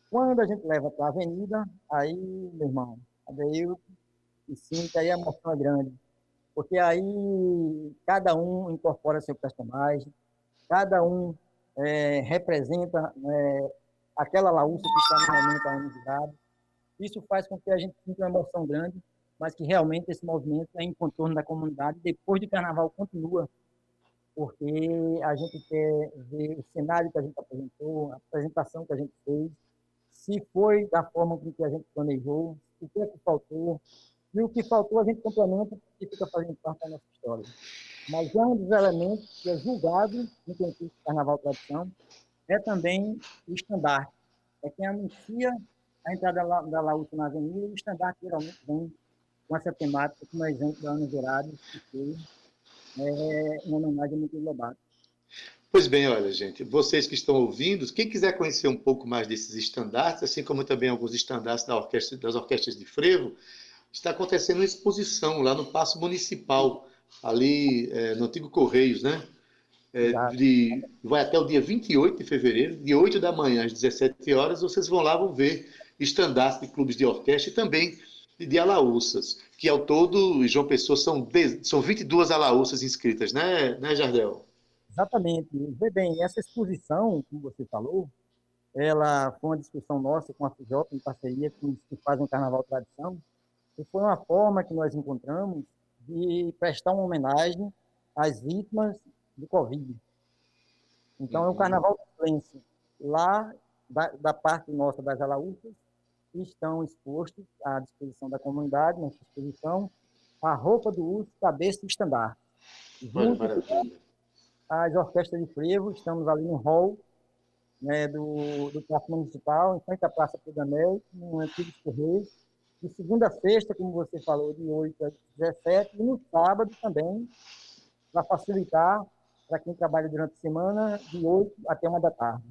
Quando a gente leva para a avenida, aí, meu irmão, Adeildo e Cinta, aí a emoção é grande. Porque aí cada um incorpora seu personagem, cada um é, representa é, aquela laúça que está no momento ainda idade. Isso faz com que a gente sinta uma emoção grande, mas que realmente esse movimento é em contorno da comunidade. Depois do carnaval continua, porque a gente quer ver o cenário que a gente apresentou, a apresentação que a gente fez, se foi da forma com que a gente planejou, o que é que faltou, e o que faltou a gente complementa e fica fazendo parte da nossa história. Mas é um dos elementos que é julgado no concurso Carnaval Tradição, é também o estandarte. É quem anuncia a entrada da, Laúça na avenida, o estandarte geralmente vem com essa temática, como exemplo da Ana Gerardo, que foi é, em homenagem Monteiro Lobato. Pois bem, olha, gente, vocês que estão ouvindo, quem quiser conhecer um pouco mais desses estandartes, assim como também alguns estandartes da orquestra, das orquestras de frevo, está acontecendo uma exposição lá no Paço Municipal, ali é, no antigo Correios, né? É, de, vai até o dia 28 de fevereiro, de 8 da manhã às 17 horas, vocês vão lá, vão ver estandartes de clubes de orquestra e também de alaúças, que ao todo, João Pessoa, são, são 22 alaúças inscritas, né, né Jardel? Exatamente. Vê bem, essa exposição, como você falou, ela foi uma discussão nossa com a FIJOP, em parceria com os que fazem o Carnaval Tradição, e foi uma forma que nós encontramos de prestar uma homenagem às vítimas do Covid. Então, uhum. é um carnaval de silêncio. Lá, da, da parte nossa das Alaúças, estão expostos à disposição da comunidade, nessa exposição, a roupa do uso, cabeça e estandarte. Junto as orquestras de frevo, estamos ali no hall né, do, do Parque Municipal, em frente à Praça Pedamel, no Antigo Correios, de segunda a sexta, como você falou, de 8 às 17, e no sábado também, para facilitar para quem trabalha durante a semana, de 8 até 1 da tarde.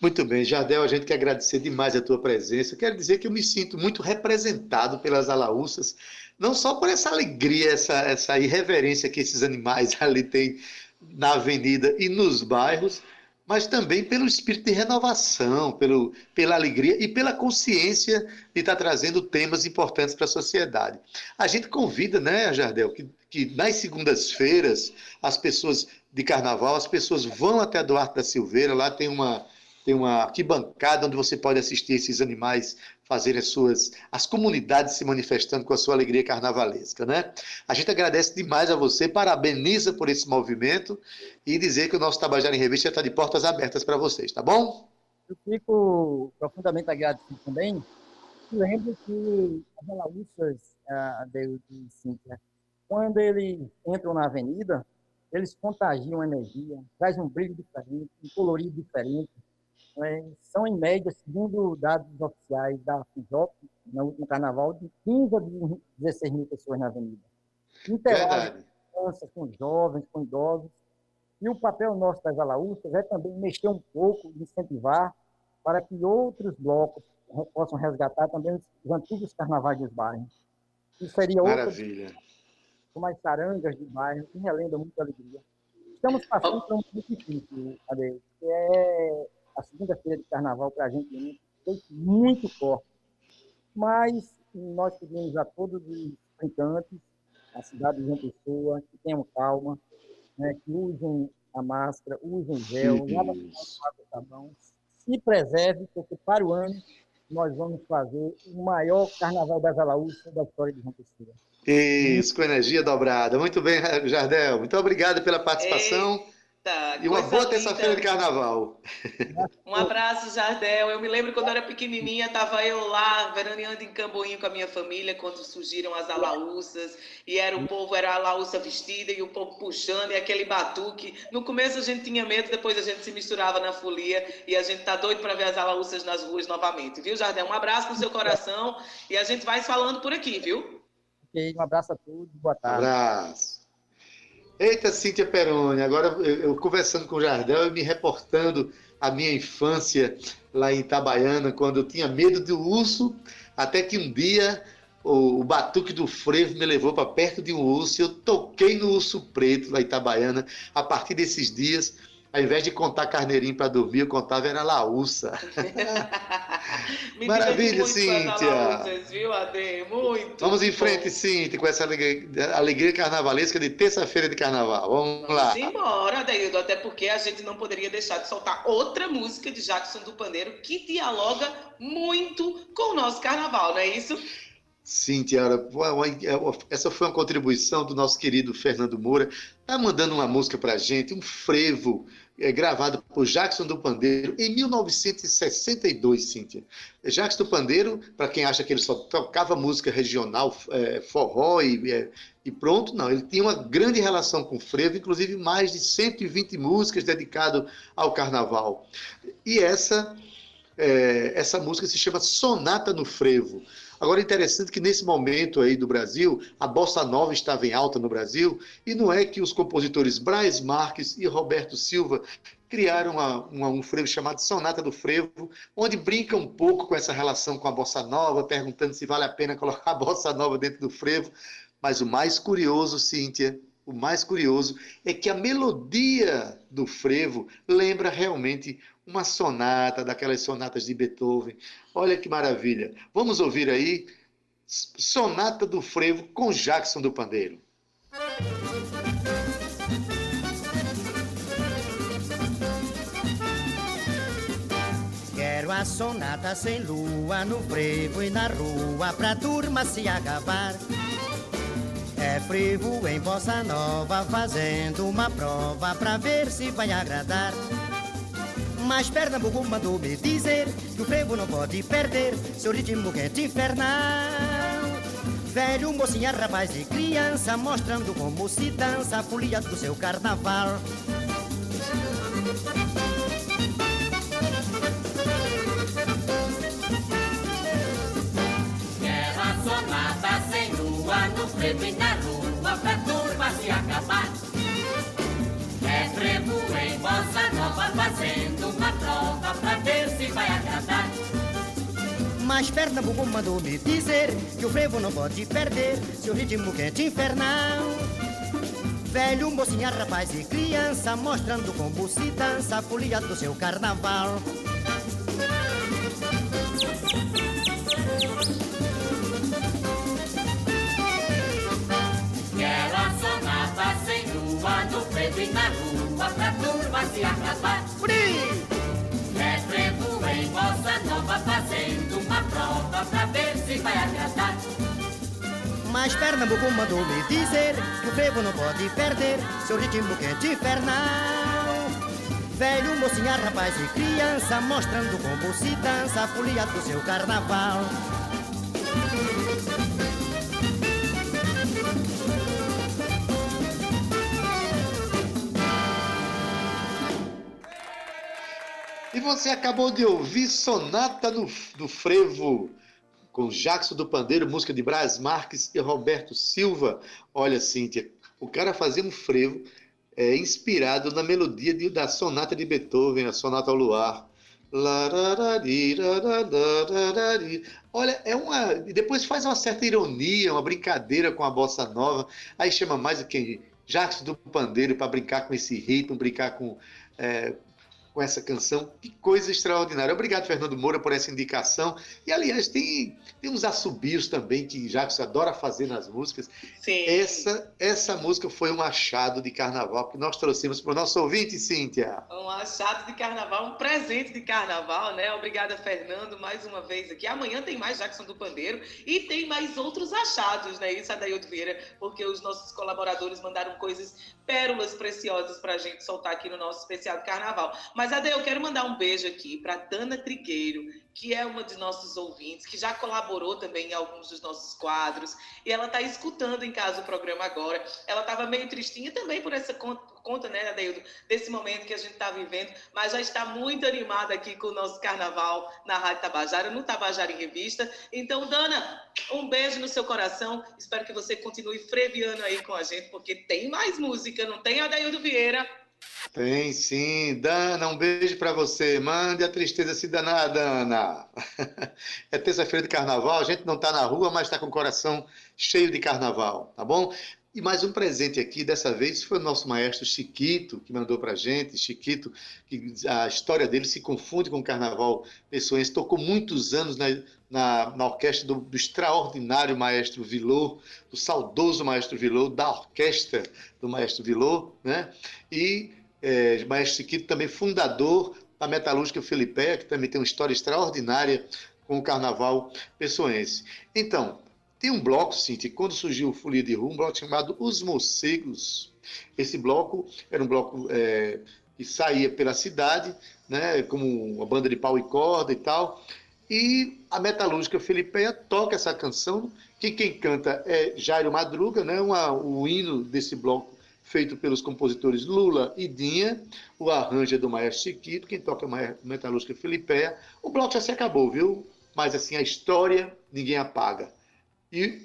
Muito bem, Jardel, a gente quer agradecer demais a tua presença. Quero dizer que eu me sinto muito representado pelas alaúças, não só por essa alegria, essa, essa irreverência que esses animais ali têm na avenida e nos bairros, mas também pelo espírito de renovação, pelo, pela alegria e pela consciência de estar trazendo temas importantes para a sociedade. A gente convida, né, Jardel, que, que nas segundas-feiras, as pessoas de carnaval, as pessoas vão até a Duarte da Silveira, lá tem uma, tem uma arquibancada onde você pode assistir esses animais fazerem as suas as comunidades se manifestando com a sua alegria carnavalesca, né? A gente agradece demais a você, parabeniza por esse movimento e dizer que o nosso Tabajara em Revista está de portas abertas para vocês, tá bom? Eu fico profundamente agradecido também. Lembro que as alaúças, a Deus e Cíntia, quando eles entram na avenida, eles contagiam energia, trazem um brilho diferente, um colorido diferente, são, em média, segundo dados oficiais da FIJOP, no último carnaval, de 15 a 16 mil pessoas na avenida. Interagem com crianças, com jovens, com idosos. E o papel nosso das alaúças é também mexer um pouco, incentivar, para que outros blocos possam resgatar também os antigos carnavais dos bairros. Isso seria outra. Maravilha. Com as sarangas de bairro, que relembra muita alegria. Estamos passando por um muito difícil, Ade, que é a segunda-feira de carnaval para a gente foi muito forte. Mas nós pedimos a todos os brincantes, a cidade de João Pessoa, que tenham calma, né, que usem a máscara, usem gel, lavem sabão, se preserve, porque para o ano nós vamos fazer o maior carnaval das Alaúças da história de João Pessoa. Isso, com energia dobrada. Muito bem, Jardel. Muito obrigado pela participação. Ei. Tá, e uma boa terça-feira de carnaval. Um abraço, Jardel. Eu me lembro quando eu era pequenininha, estava eu lá, veraneando em Camboinho com a minha família, quando surgiram as alaúças, e era o povo, era a alaúça vestida, e o povo puxando, e aquele batuque. No começo a gente tinha medo, depois a gente se misturava na folia, e a gente tá doido para ver as alaúças nas ruas novamente. Viu, Jardel? Um abraço no seu coração, e a gente vai falando por aqui, viu? Ok, um abraço a todos, boa tarde. Um abraço. Eita, Cíntia Peroni, agora eu, eu, conversando com o Jardel e me reportando a minha infância lá em Itabaiana, quando eu tinha medo do urso, até que um dia o, o batuque do frevo me levou para perto de um urso e eu toquei no urso preto lá em Itabaiana. A partir desses dias, ao invés de contar carneirinho para dormir, eu contava era laúça. Maravilha, Cíntia. viu, Ade? Muito. Vamos em frente, Cíntia, com essa alegria, alegria carnavalesca de terça-feira de carnaval. Vamos, Vamos lá. embora, Adeildo, até porque a gente não poderia deixar de soltar outra música de Jackson do Pandeiro que dialoga muito com o nosso carnaval, não é isso? Sim, Tiara, essa foi uma contribuição do nosso querido Fernando Moura. Está mandando uma música para a gente, um frevo é, gravado por Jackson do Pandeiro em 1962, Cíntia. Jackson do Pandeiro, para quem acha que ele só tocava música regional, é, forró e, é, e, pronto, não. Ele tinha uma grande relação com o frevo, inclusive mais de 120 músicas dedicadas ao carnaval. E essa é, essa música se chama Sonata no Frevo. Agora, é interessante que nesse momento aí do Brasil, a bossa nova estava em alta no Brasil, e não é que os compositores Braz Marques e Roberto Silva criaram uma, uma, um frevo chamado Sonata do Frevo, onde brinca um pouco com essa relação com a bossa nova, perguntando se vale a pena colocar a bossa nova dentro do frevo. Mas o mais curioso, Cíntia, o mais curioso é que a melodia do frevo lembra realmente uma sonata, daquelas sonatas de Beethoven. Olha que maravilha. Vamos ouvir aí Sonata do Frevo com Jackson do Pandeiro. Quero a sonata sem lua no frevo e na rua pra turma se acabar. É frevo em bossa nova fazendo uma prova pra ver se vai agradar. Mas Pernambuco mandou me dizer que o frevo não pode perder seu ritmo quente infernal. Velho, mocinha, rapaz e criança, mostrando como se dança a folia do seu carnaval. Quero a sonata sem lua no frevo e na rua pra turma se acabar nova, fazendo uma prova pra ver se vai agradar. Mas Pernambuco mandou me dizer que o frevo não pode perder seu ritmo quente infernal. Velho, mocinha, rapaz e criança, mostrando como se dança a folia do seu carnaval. Frevo em bossa nova uma prova ver se vai agradar. Mas Pernambuco mandou me dizer que o frevo não pode perder seu ritmo quente infernal. Velho, mocinha, rapaz e criança, mostrando como se dança a folia do seu carnaval. E você acabou de ouvir Sonata do Frevo, com Jackson do Pandeiro, música de Braz Marques e Roberto Silva. Olha, Cíntia, o cara fazia um frevo é, inspirado na melodia de, da sonata de Beethoven, a Sonata ao Luar. Olha, é uma. Depois faz uma certa ironia, uma brincadeira com a bossa nova. Aí chama mais o que? Jackson do Pandeiro para brincar com esse ritmo, brincar com, é, com essa canção. Que coisa extraordinária. Obrigado, Fernando Moura, por essa indicação. E, aliás, tem, tem uns assobios também que Jacques adora fazer nas músicas. Sim. Essa, essa música foi um achado de carnaval que nós trouxemos para o nosso ouvinte, Cíntia. Um achado de carnaval, um presente de carnaval, né? Obrigada, Fernando, mais uma vez aqui. Amanhã tem mais Jackson do Pandeiro e tem mais outros achados, né? Isso, Adaildo Vieira, porque os nossos colaboradores mandaram coisas, pérolas preciosas para a gente soltar aqui no nosso especial de carnaval. Mas, Ade, eu quero mandar um beijo aqui para Dana Trigueiro, que é uma de nossos ouvintes, que já colaborou também em alguns dos nossos quadros, e ela está escutando em casa o programa agora. Ela estava meio tristinha também por essa conta, conta né, Adeildo, desse momento que a gente está vivendo, mas já está muito animada aqui com o nosso carnaval na Rádio Tabajara, no Tabajara em Revista. Então, Dana, um beijo no seu coração. Espero que você continue freviando aí com a gente, porque tem mais música, não tem, Adeildo Vieira? Tem sim. Dana, um beijo para você. Mande a tristeza se danar, Dana. É terça-feira de carnaval, a gente não está na rua, mas está com o coração cheio de carnaval, tá bom? E mais um presente aqui, dessa vez foi o nosso maestro Chiquito, que mandou para gente. Chiquito, que a história dele se confunde com o carnaval pessoense, tocou muitos anos na, na, na orquestra do, do, extraordinário maestro Vilô, do saudoso maestro Vilô, da orquestra do maestro Vilô, né? E é, maestro Chiquito também fundador da Metalúrgica Filipeia, que também tem uma história extraordinária com o carnaval pessoense. Então, tem um bloco, Cintia, quando surgiu o Folia de Rua, um bloco chamado Os Morcegos. Esse bloco era um bloco é, que saía pela cidade, né, como uma banda de pau e corda e tal. E a metalúrgica Felipeia toca essa canção, que quem canta é Jairo Madruga, né, uma, o hino desse bloco feito pelos compositores Lula e Dinha, o arranjo é do Maestro Chiquito, quem toca é metalúrgica Filipeia. O bloco já se acabou, viu? Mas assim, a história ninguém apaga. E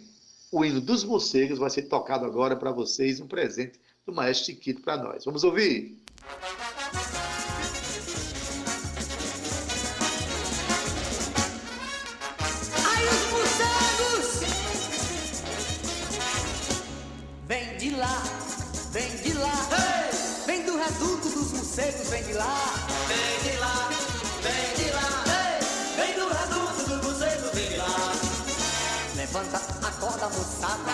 o hino dos morcegos vai ser tocado agora para vocês, um presente do Maestro Chiquito para nós. Vamos ouvir? Ai, lá, vem de lá, vem do reduto dos morcegos, vem de lá, vem de lá, vem de lá, vem do reduto dos morcegos, vem de lá. Levanta, acorda, moçada,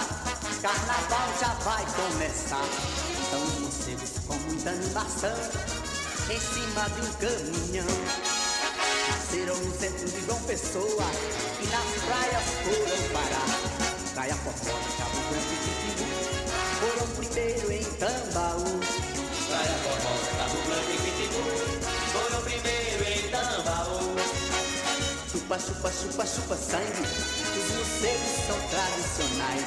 carnaval já vai começar. São os morcegos com muita animação, em cima de um caminhão. Nasceram no centro de João Pessoa e nas praias foram parar. Praia Formosa, Cabo Branco e foram primeiro em Tambaú. Praia Formosa, Cabo Branco e Pitinu foram primeiro em Tambaú. Chupa, chupa, chupa, chupa sangue, os morcegos são tradicionais.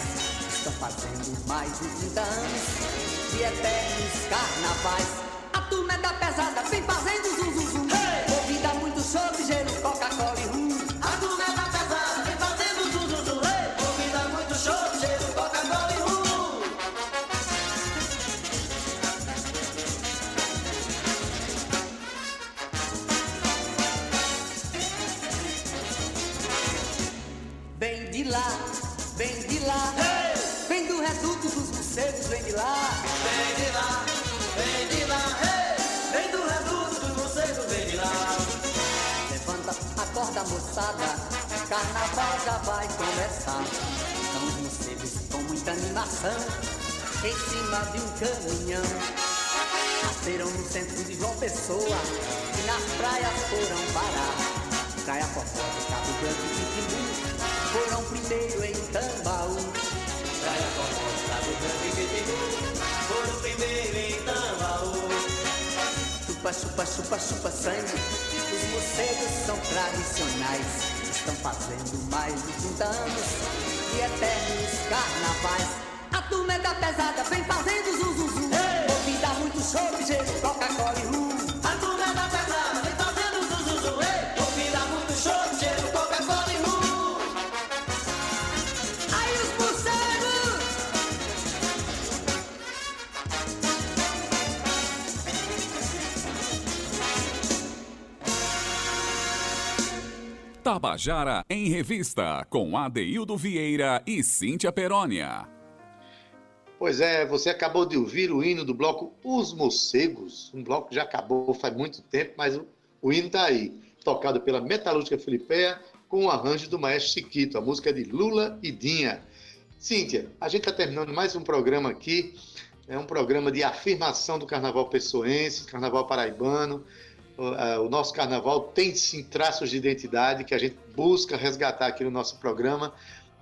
Estão fazendo mais de 30 anos de eternos carnavais. A turma é da pesada, vem fazendo zum já vai começar. São os morcegos com muita animação, em cima de um caminhão. Nasceram no centro de João Pessoa e nas praias foram parar. Praia Formosa, Cabo Branco e Pitinu foram primeiro em Tambaú. Praia Formosa, Cabo Branco e Pitinu foram primeiro em Tambaú. Chupa, chupa, chupa, chupa sangue, os morcegos são tradicionais. Estão fazendo mais de 30 anos de eternos carnavais. A turma é da pesada, vem fazendo zum. Ouvida muito show, gelo, Coca-Cola e rum. Tabajara em Revista, com Adeildo Vieira e Cíntia Perónia. Pois é, você acabou de ouvir o hino do bloco Os Morcegos, um bloco que já acabou faz muito tempo, mas o, o hino está aí, tocado pela Metalúrgica Filipeia, com o arranjo do maestro Chiquito, a música de Lula e Dinha. Cíntia, a gente está terminando mais um programa aqui, é um programa de afirmação do carnaval pessoense, carnaval paraibano. O, nosso carnaval tem sim traços de identidade que a gente busca resgatar aqui no nosso programa.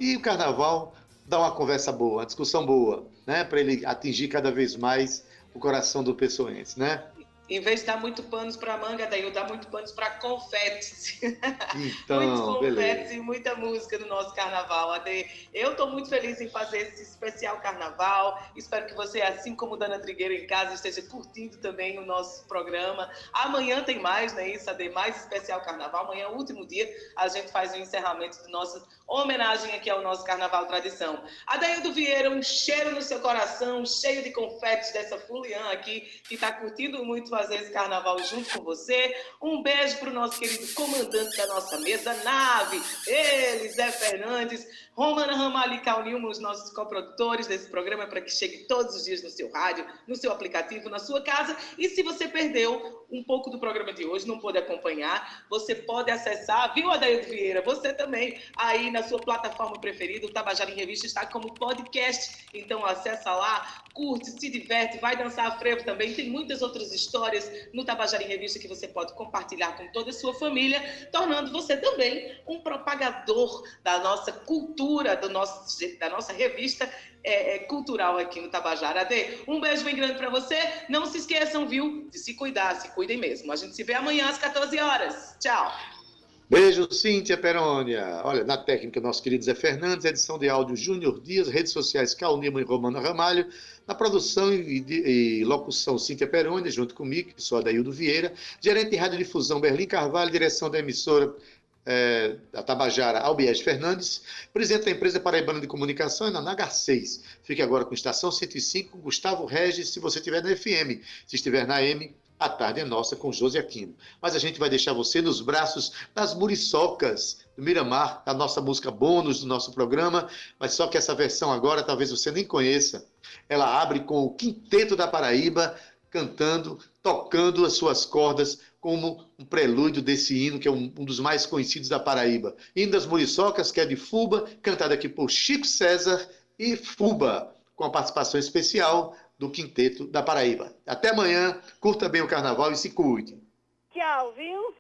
E o carnaval dá uma conversa boa, uma discussão boa, né? Para ele atingir cada vez mais o coração do pessoense, né? Em vez de dar muito panos para manga, daí eu dar muito panos para confetes. Então, Muitos confetes beleza. e muita música do nosso carnaval. Ade, eu estou muito feliz em fazer esse especial carnaval. Espero que você, assim como Dana Trigueiro em casa, esteja curtindo também o nosso programa. Amanhã tem mais, né? Isso, Ade, mais especial carnaval. Amanhã é último dia. A gente faz o encerramento do nosso homenagem aqui ao nosso carnaval tradição. Adaildo Vieira, um cheiro no seu coração, cheio de confetes dessa Fulian aqui, que está curtindo muito fazer esse carnaval junto com você. Um beijo para o nosso querido comandante da nossa mesa, nave, ele, Zé Fernandes, Romana Ramalho e os nossos coprodutores desse programa, para que chegue todos os dias no seu rádio, no seu aplicativo, na sua casa. E se você perdeu um pouco do programa de hoje, não pôde acompanhar, você pode acessar, viu, Adaildo Vieira? Você também, aí na sua plataforma preferida, o Tabajara em Revista está como podcast. Então acessa lá, curte, se diverte, vai dançar frevo também. Tem muitas outras histórias no Tabajara em Revista que você pode compartilhar com toda a sua família, tornando você também um propagador da nossa cultura, do nosso, da nossa revista é, é, cultural aqui no Tabajara. Ade, um beijo bem grande para você. Não se esqueçam, viu, de se cuidar, se cuidem mesmo. A gente se vê amanhã às 14 horas. Tchau. Beijo, Cíntia Perônia. Olha, na técnica, nosso querido Zé Fernandes, edição de áudio Júnior Dias, redes sociais Cal Nima e Romana Ramalho, na produção e, e, locução Cíntia Perônia, junto comigo, que sou Adaildo Vieira, gerente de radiodifusão Berlim Carvalho, direção da emissora é, da Tabajara, Albiés Fernandes, presidente da empresa Paraibana de Comunicação, na NH 6. Fique agora com estação 105, Gustavo Regis, se você estiver na FM. Se estiver na M, a tarde é nossa com José Aquino. Mas a gente vai deixar você nos braços das muriçocas do Miramar, a nossa música bônus do nosso programa, mas só que essa versão agora talvez você nem conheça. Ela abre com o Quinteto da Paraíba cantando, tocando as suas cordas como um prelúdio desse hino que é um, um dos mais conhecidos da Paraíba. Hino das Muriçocas, que é de Fuba, cantado aqui por Chico César e Fuba, com a participação especial do Quinteto da Paraíba. Até amanhã, curta bem o carnaval e se cuide. Tchau, viu?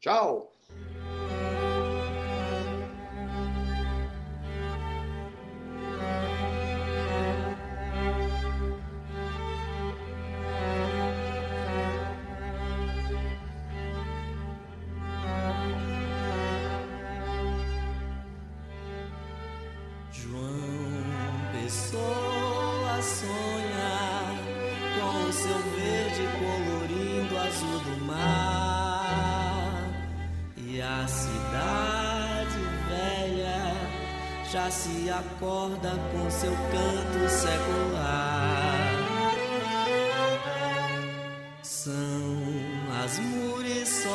Tchau. Já se acorda com seu canto secular. São as muriçocas,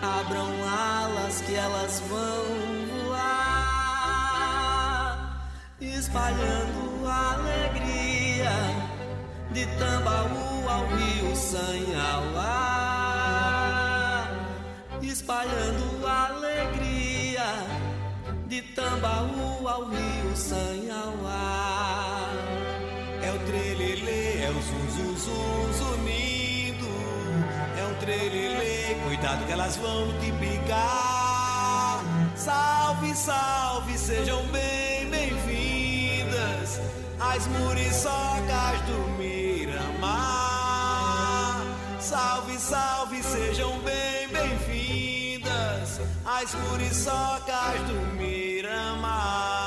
abram alas que elas vão voar, espalhando alegria de Tambaú ao Rio Sanhauá, espalhando alegria de Tambaú ao rio Sanhauá. É o trelelê, é o zum zunindo. É um trelelê, cuidado que elas vão te picar. Salve, salve, sejam bem, bem-vindas as muriçocas do Miramar. Salve, salve, sejam bem, bem-vindas as muriçocas do Miramar.